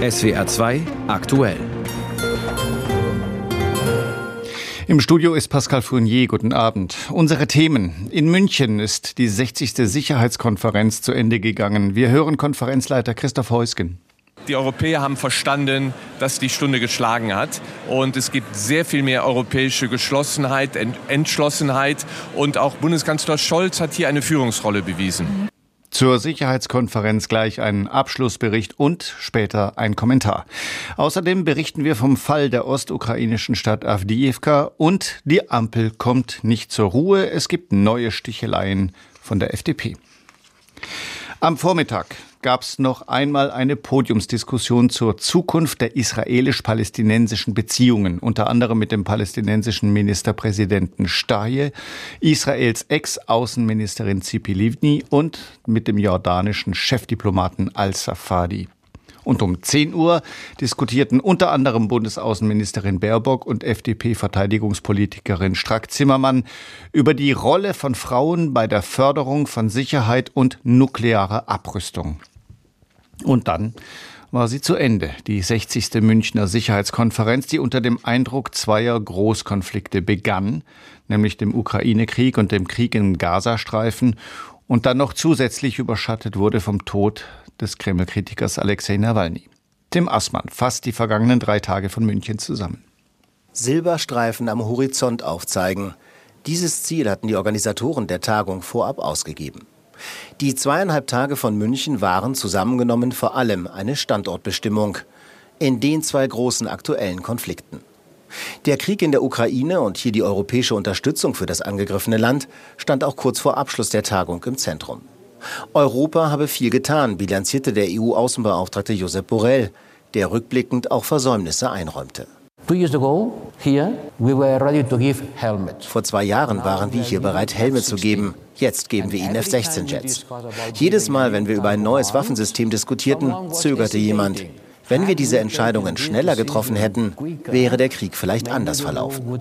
SWR 2 aktuell. Im Studio ist Pascal Fournier. Guten Abend. Unsere Themen. In München ist die 60. Sicherheitskonferenz zu Ende gegangen. Wir hören Konferenzleiter Christoph Heusgen. Die Europäer haben verstanden, dass die Stunde geschlagen hat. Und es gibt sehr viel mehr europäische Geschlossenheit, Entschlossenheit. Und auch Bundeskanzler Scholz hat hier eine Führungsrolle bewiesen. Zur Sicherheitskonferenz gleich ein Abschlussbericht und später ein Kommentar. Außerdem berichten wir vom Fall der ostukrainischen Stadt Avdiivka und die Ampel kommt nicht zur Ruhe. Es gibt neue Sticheleien von der FDP. Am Vormittag gab es noch einmal eine Podiumsdiskussion zur Zukunft der israelisch-palästinensischen Beziehungen, unter anderem mit dem palästinensischen Ministerpräsidenten Staye, Israels Ex-Außenministerin Zipi Livni und mit dem jordanischen Chefdiplomaten al-Safadi. Und um 10 Uhr diskutierten unter anderem Bundesaußenministerin Baerbock und FDP-Verteidigungspolitikerin Strack-Zimmermann über die Rolle von Frauen bei der Förderung von Sicherheit und nuklearer Abrüstung. Und dann war sie zu Ende, die 60. Münchner Sicherheitskonferenz, die unter dem Eindruck zweier Großkonflikte begann, nämlich dem Ukraine-Krieg und dem Krieg im Gazastreifen und dann noch zusätzlich überschattet wurde vom Tod des Kreml-Kritikers Alexei Nawalny. Tim Assmann fasst die vergangenen drei Tage von München zusammen. Silberstreifen am Horizont aufzeigen. Dieses Ziel hatten die Organisatoren der Tagung vorab ausgegeben. Die zweieinhalb Tage von München waren zusammengenommen vor allem eine Standortbestimmung in den zwei großen aktuellen Konflikten. Der Krieg in der Ukraine und hier die europäische Unterstützung für das angegriffene Land stand auch kurz vor Abschluss der Tagung im Zentrum. Europa habe viel getan, bilanzierte der EU-Außenbeauftragte Josep Borrell, der rückblickend auch Versäumnisse einräumte. Vor zwei Jahren waren wir hier bereit, Helme zu geben. Jetzt geben wir ihnen F-16-Jets. Jedes Mal, wenn wir über ein neues Waffensystem diskutierten, zögerte jemand. Wenn wir diese Entscheidungen schneller getroffen hätten, wäre der Krieg vielleicht anders verlaufen.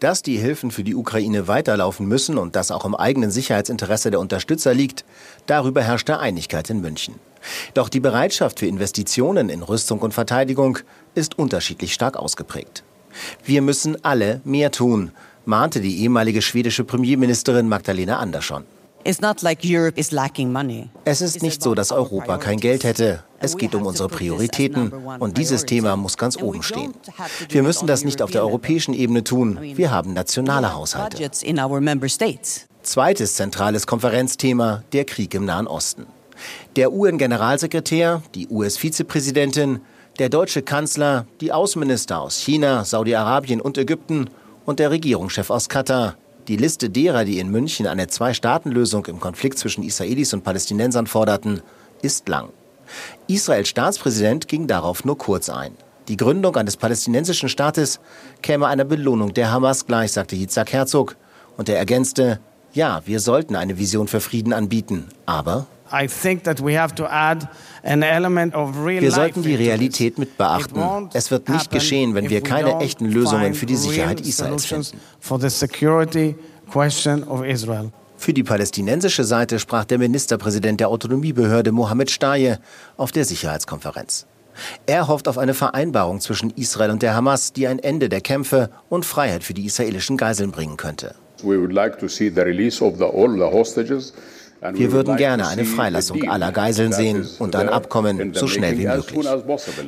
Dass die Hilfen für die Ukraine weiterlaufen müssen und das auch im eigenen Sicherheitsinteresse der Unterstützer liegt, darüber herrschte Einigkeit in München. Doch die Bereitschaft für Investitionen in Rüstung und Verteidigung ist unterschiedlich stark ausgeprägt. Wir müssen alle mehr tun, mahnte die ehemalige schwedische Premierministerin Magdalena Andersson. Es ist nicht so, dass Europa kein Geld hätte. Es geht um unsere Prioritäten und dieses Thema muss ganz oben stehen. Wir müssen das nicht auf der europäischen Ebene tun. Wir haben nationale Haushalte. Zweites zentrales Konferenzthema, der Krieg im Nahen Osten. Der UN-Generalsekretär, die US-Vizepräsidentin, der deutsche Kanzler, die Außenminister aus China, Saudi-Arabien und Ägypten und der Regierungschef aus Katar die Liste derer, die in München eine Zwei-Staaten-Lösung im Konflikt zwischen Israelis und Palästinensern forderten, ist lang. Israels Staatspräsident ging darauf nur kurz ein. Die Gründung eines palästinensischen Staates käme einer Belohnung der Hamas gleich, sagte Yitzhak Herzog. Und er ergänzte, ja, wir sollten eine Vision für Frieden anbieten, aber wir sollten die Realität mit beachten. Es wird nicht geschehen, wenn wir keine echten Lösungen für die Sicherheit Israels finden. Für die palästinensische Seite sprach der Ministerpräsident der Autonomiebehörde Mohammed Staye auf der Sicherheitskonferenz. Er hofft auf eine Vereinbarung zwischen Israel und der Hamas, die ein Ende der Kämpfe und Freiheit für die israelischen Geiseln bringen könnte. We would like to see the release of the, all the hostages wir würden gerne eine Freilassung aller Geiseln sehen und ein Abkommen so schnell wie möglich.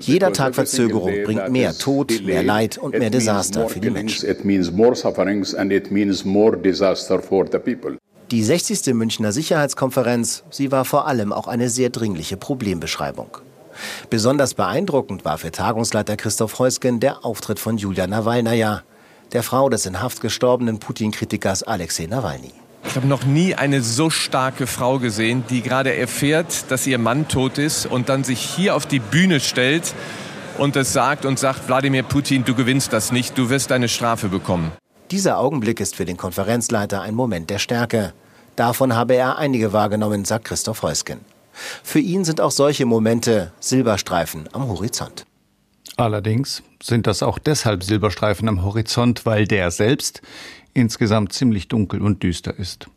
Jeder Tag Verzögerung bringt mehr Tod, mehr Leid und mehr Desaster für die Menschen. Die 60. Münchner Sicherheitskonferenz, sie war vor allem auch eine sehr dringliche Problembeschreibung. Besonders beeindruckend war für Tagungsleiter Christoph Heusgen der Auftritt von Julia Nawalnaja, der Frau des in Haft gestorbenen Putin-Kritikers Alexei Nawalny. Ich habe noch nie eine so starke Frau gesehen, die gerade erfährt, dass ihr Mann tot ist und dann sich hier auf die Bühne stellt und es sagt und sagt, Wladimir Putin, du gewinnst das nicht, du wirst eine Strafe bekommen. Dieser Augenblick ist für den Konferenzleiter ein Moment der Stärke. Davon habe er einige wahrgenommen, sagt Christoph Heusken. Für ihn sind auch solche Momente Silberstreifen am Horizont. Allerdings sind das auch deshalb Silberstreifen am Horizont, weil der selbst insgesamt ziemlich dunkel und düster ist.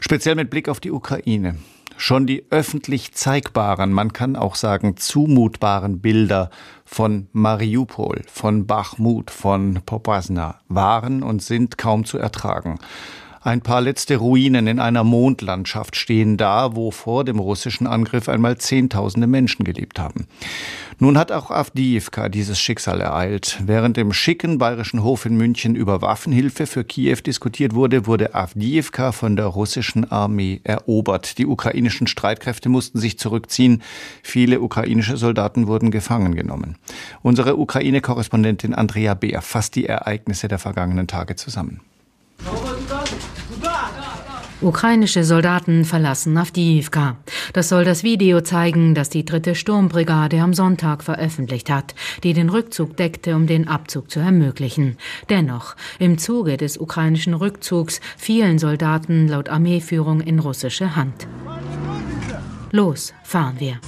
Speziell mit Blick auf die Ukraine. Schon die öffentlich zeigbaren, man kann auch sagen zumutbaren Bilder von Mariupol, von Bachmut, von Popasna waren und sind kaum zu ertragen. Ein paar letzte Ruinen in einer Mondlandschaft stehen da, wo vor dem russischen Angriff einmal Zehntausende Menschen gelebt haben. Nun hat auch Avdiivka dieses Schicksal ereilt. Während im schicken bayerischen Hof in München über Waffenhilfe für Kiew diskutiert wurde, wurde Avdiivka von der russischen Armee erobert. Die ukrainischen Streitkräfte mussten sich zurückziehen. Viele ukrainische Soldaten wurden gefangen genommen. Unsere Ukraine-Korrespondentin Andrea Beer fasst die Ereignisse der vergangenen Tage zusammen. Ukrainische Soldaten verlassen Avdiivka. Das soll das Video zeigen, das die dritte Sturmbrigade am Sonntag veröffentlicht hat, die den Rückzug deckte, um den Abzug zu ermöglichen. Dennoch, im Zuge des ukrainischen Rückzugs fielen Soldaten laut Armeeführung in russische Hand. Los, fahren wir.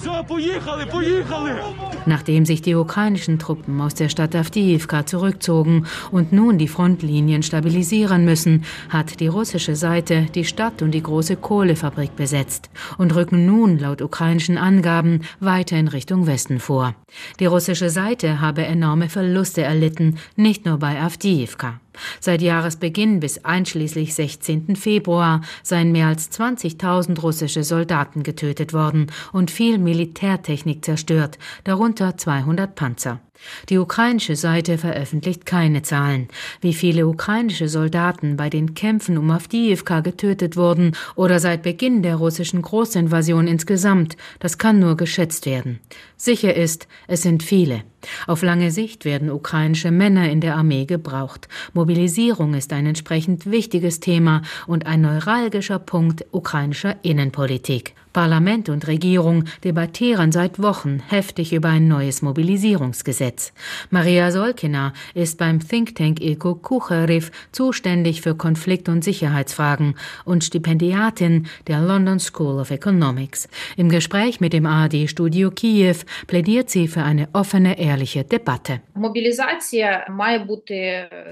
Nachdem sich die ukrainischen Truppen aus der Stadt Avdiivka zurückzogen und nun die Frontlinien stabilisieren müssen, hat die russische Seite die Stadt und die große Kohlefabrik besetzt und rücken nun laut ukrainischen Angaben weiter in Richtung Westen vor. Die russische Seite habe enorme Verluste erlitten, nicht nur bei Avdiivka. Seit Jahresbeginn bis einschließlich 16. Februar seien mehr als 20.000 russische Soldaten getötet worden und viel Militärtechnik zerstört, darunter 200 Panzer. Die ukrainische Seite veröffentlicht keine Zahlen, wie viele ukrainische Soldaten bei den Kämpfen um Avdiivka getötet wurden oder seit Beginn der russischen Großinvasion insgesamt, das kann nur geschätzt werden. Sicher ist, es sind viele. Auf lange Sicht werden ukrainische Männer in der Armee gebraucht. Mobilisierung ist ein entsprechend wichtiges Thema und ein neuralgischer Punkt ukrainischer Innenpolitik. Parlament und Regierung debattieren seit Wochen heftig über ein neues Mobilisierungsgesetz. Maria Solkina ist beim Think Tank Ilko Kucherev zuständig für Konflikt- und Sicherheitsfragen und Stipendiatin der London School of Economics. Im Gespräch mit dem ARD-Studio Kiew plädiert sie für eine offene, ehrliche Debatte.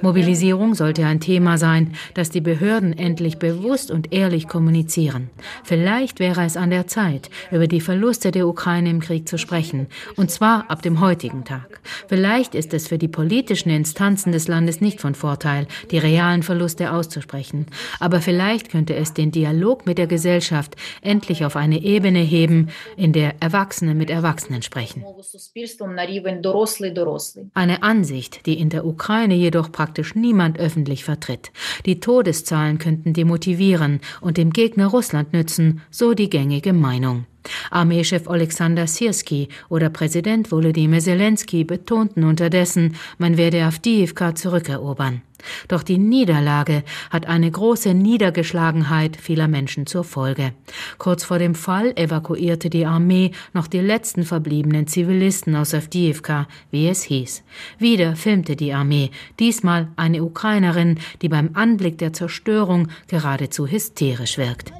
Mobilisierung sollte ein Thema sein, das die Behörden endlich bewusst und ehrlich kommunizieren. Vielleicht wäre es an der Zeit, über die Verluste der Ukraine im Krieg zu sprechen, und zwar ab dem heutigen Tag. Vielleicht ist es für die politischen Instanzen des Landes nicht von Vorteil, die realen Verluste auszusprechen, aber vielleicht könnte es den Dialog mit der Gesellschaft endlich auf eine Ebene heben, in der Erwachsene mit Erwachsenen sprechen. Eine Ansicht, die in der Ukraine jedoch praktisch niemand öffentlich vertritt. Die Todeszahlen könnten demotivieren und dem Gegner Russland nützen, so die gängige Meinung. Armeechef Alexander Sirski oder Präsident Volodymyr Zelensky betonten unterdessen, man werde Avdiivka zurückerobern. Doch die Niederlage hat eine große Niedergeschlagenheit vieler Menschen zur Folge. Kurz vor dem Fall evakuierte die Armee noch die letzten verbliebenen Zivilisten aus Avdiivka, wie es hieß. Wieder filmte die Armee, diesmal eine Ukrainerin, die beim Anblick der Zerstörung geradezu hysterisch wirkt.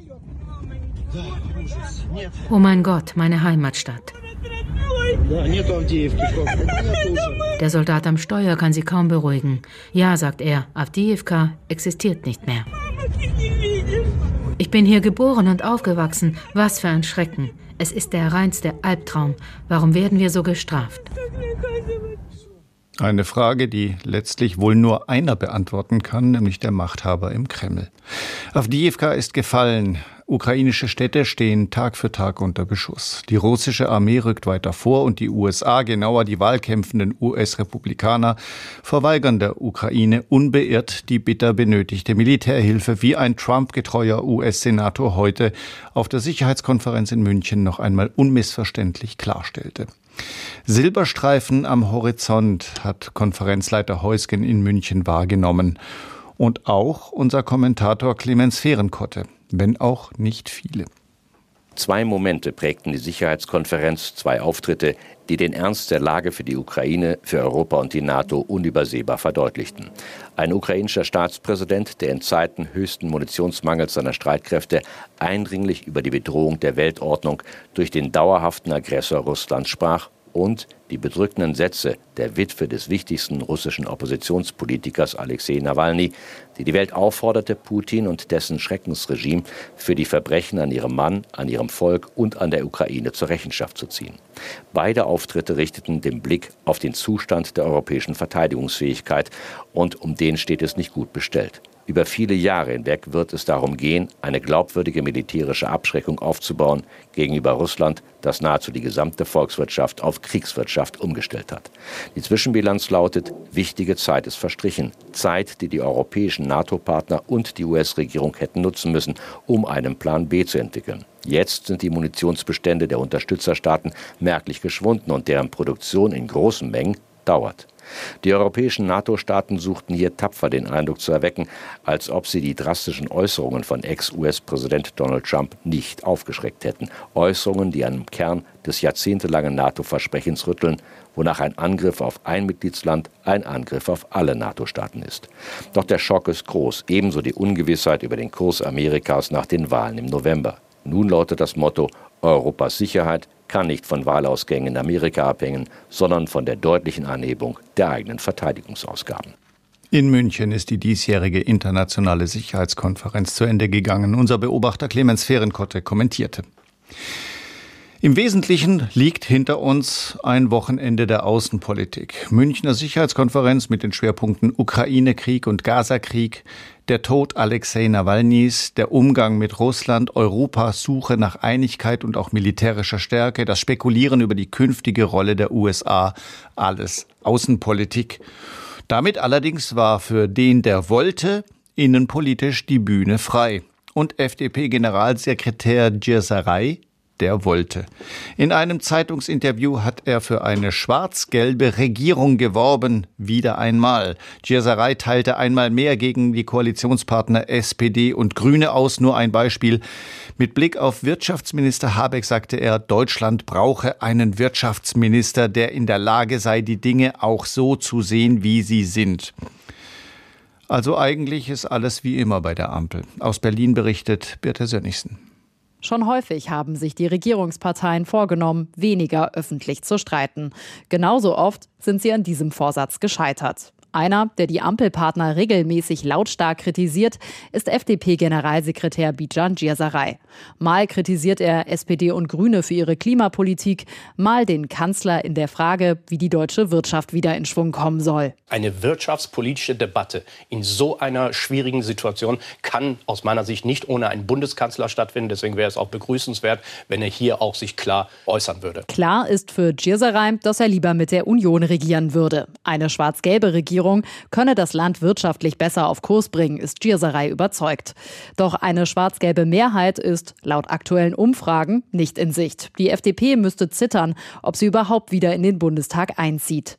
Oh mein Gott, meine Heimatstadt. Der Soldat am Steuer kann sie kaum beruhigen. Ja, sagt er, Avdiivka existiert nicht mehr. Ich bin hier geboren und aufgewachsen. Was für ein Schrecken. Es ist der reinste Albtraum. Warum werden wir so gestraft? Eine Frage, die letztlich wohl nur einer beantworten kann, nämlich der Machthaber im Kreml. Avdiivka ist gefallen. Ukrainische Städte stehen Tag für Tag unter Beschuss. Die russische Armee rückt weiter vor und die USA, genauer die wahlkämpfenden US-Republikaner, verweigern der Ukraine unbeirrt die bitter benötigte Militärhilfe, wie ein Trump-getreuer US-Senator heute auf der Sicherheitskonferenz in München noch einmal unmissverständlich klarstellte. Silberstreifen am Horizont hat Konferenzleiter Heusgen in München wahrgenommen. Und auch unser Kommentator Clemens Fehrenkotte wenn auch nicht viele. Zwei Momente prägten die Sicherheitskonferenz, zwei Auftritte, die den Ernst der Lage für die Ukraine, für Europa und die NATO unübersehbar verdeutlichten. Ein ukrainischer Staatspräsident, der in Zeiten höchsten Munitionsmangels seiner Streitkräfte eindringlich über die Bedrohung der Weltordnung durch den dauerhaften Aggressor Russland sprach und die bedrückenden Sätze der Witwe des wichtigsten russischen Oppositionspolitikers Alexei Nawalny, die die Welt aufforderte, Putin und dessen Schreckensregime für die Verbrechen an ihrem Mann, an ihrem Volk und an der Ukraine zur Rechenschaft zu ziehen. Beide Auftritte richteten den Blick auf den Zustand der europäischen Verteidigungsfähigkeit und um den steht es nicht gut bestellt. Über viele Jahre hinweg wird es darum gehen, eine glaubwürdige militärische Abschreckung aufzubauen gegenüber Russland, das nahezu die gesamte Volkswirtschaft auf Kriegswirtschaft umgestellt hat. Die Zwischenbilanz lautet, wichtige Zeit ist verstrichen. Zeit, die die europäischen NATO-Partner und die US-Regierung hätten nutzen müssen, um einen Plan B zu entwickeln. Jetzt sind die Munitionsbestände der Unterstützerstaaten merklich geschwunden und deren Produktion in großen Mengen dauert. Die europäischen NATO-Staaten suchten hier tapfer den Eindruck zu erwecken, als ob sie die drastischen Äußerungen von Ex-US-Präsident Donald Trump nicht aufgeschreckt hätten. Äußerungen, die am Kern des jahrzehntelangen NATO-Versprechens rütteln, wonach ein Angriff auf ein Mitgliedsland ein Angriff auf alle NATO-Staaten ist. Doch der Schock ist groß, ebenso die Ungewissheit über den Kurs Amerikas nach den Wahlen im November. Nun lautet das Motto Europas Sicherheit kann nicht von Wahlausgängen in Amerika abhängen, sondern von der deutlichen Anhebung der eigenen Verteidigungsausgaben. In München ist die diesjährige internationale Sicherheitskonferenz zu Ende gegangen. Unser Beobachter Clemens Fehrenkotte kommentierte. Im Wesentlichen liegt hinter uns ein Wochenende der Außenpolitik. Münchner Sicherheitskonferenz mit den Schwerpunkten Ukraine-Krieg und Gaza-Krieg, der Tod Alexei Nawalnys, der Umgang mit Russland, Europas Suche nach Einigkeit und auch militärischer Stärke, das Spekulieren über die künftige Rolle der USA, alles Außenpolitik. Damit allerdings war für den, der wollte, innenpolitisch die Bühne frei. Und FDP-Generalsekretär Djersarei der wollte. In einem Zeitungsinterview hat er für eine schwarz-gelbe Regierung geworben, wieder einmal. Gierserei teilte einmal mehr gegen die Koalitionspartner SPD und Grüne aus, nur ein Beispiel. Mit Blick auf Wirtschaftsminister Habeck sagte er, Deutschland brauche einen Wirtschaftsminister, der in der Lage sei, die Dinge auch so zu sehen, wie sie sind. Also eigentlich ist alles wie immer bei der Ampel. Aus Berlin berichtet Birte Sönnigsen. Schon häufig haben sich die Regierungsparteien vorgenommen, weniger öffentlich zu streiten. Genauso oft sind sie an diesem Vorsatz gescheitert. Einer, der die Ampelpartner regelmäßig lautstark kritisiert, ist FDP-Generalsekretär Bijan Djirsaray. Mal kritisiert er SPD und Grüne für ihre Klimapolitik, mal den Kanzler in der Frage, wie die deutsche Wirtschaft wieder in Schwung kommen soll. Eine wirtschaftspolitische Debatte in so einer schwierigen Situation kann aus meiner Sicht nicht ohne einen Bundeskanzler stattfinden. Deswegen wäre es auch begrüßenswert, wenn er hier auch sich klar äußern würde. Klar ist für Djirsaray, dass er lieber mit der Union regieren würde. Eine schwarz-gelbe Regierung könne das Land wirtschaftlich besser auf Kurs bringen, ist Gierserei überzeugt. Doch eine schwarz-gelbe Mehrheit ist laut aktuellen Umfragen nicht in Sicht. Die FDP müsste zittern, ob sie überhaupt wieder in den Bundestag einzieht.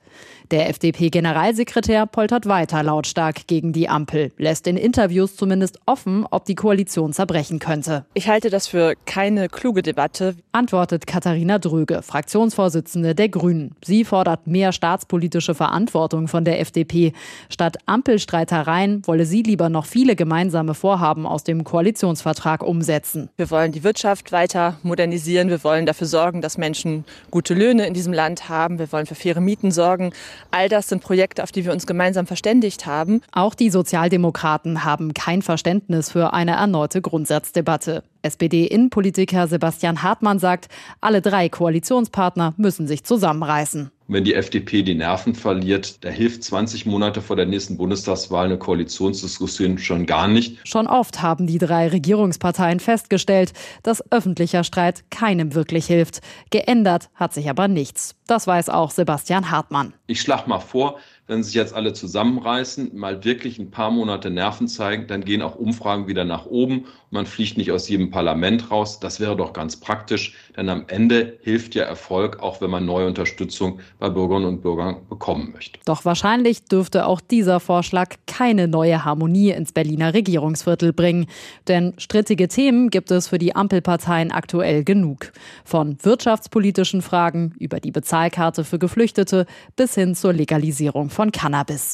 Der FDP-Generalsekretär poltert weiter lautstark gegen die Ampel, lässt in Interviews zumindest offen, ob die Koalition zerbrechen könnte. Ich halte das für keine kluge Debatte, antwortet Katharina Dröge, Fraktionsvorsitzende der Grünen. Sie fordert mehr staatspolitische Verantwortung von der FDP. Statt Ampelstreitereien wolle sie lieber noch viele gemeinsame Vorhaben aus dem Koalitionsvertrag umsetzen. Wir wollen die Wirtschaft weiter modernisieren. Wir wollen dafür sorgen, dass Menschen gute Löhne in diesem Land haben. Wir wollen für faire Mieten sorgen. All das sind Projekte, auf die wir uns gemeinsam verständigt haben. Auch die Sozialdemokraten haben kein Verständnis für eine erneute Grundsatzdebatte. SPD-Innenpolitiker Sebastian Hartmann sagt, alle drei Koalitionspartner müssen sich zusammenreißen. Wenn die FDP die Nerven verliert, da hilft 20 Monate vor der nächsten Bundestagswahl eine Koalitionsdiskussion schon gar nicht. Schon oft haben die drei Regierungsparteien festgestellt, dass öffentlicher Streit keinem wirklich hilft. Geändert hat sich aber nichts. Das weiß auch Sebastian Hartmann. Ich schlage mal vor, wenn sich jetzt alle zusammenreißen, mal wirklich ein paar Monate Nerven zeigen, dann gehen auch Umfragen wieder nach oben man fliegt nicht aus jedem Parlament raus. Das wäre doch ganz praktisch, denn am Ende hilft ja Erfolg, auch wenn man neue Unterstützung bei Bürgerinnen und Bürgern bekommen möchte. Doch wahrscheinlich dürfte auch dieser Vorschlag keine neue Harmonie ins Berliner Regierungsviertel bringen. Denn strittige Themen gibt es für die Ampelparteien aktuell genug. Von wirtschaftspolitischen Fragen über die Bezahlkarte für Geflüchtete bis hin zur Legalisierung von Cannabis.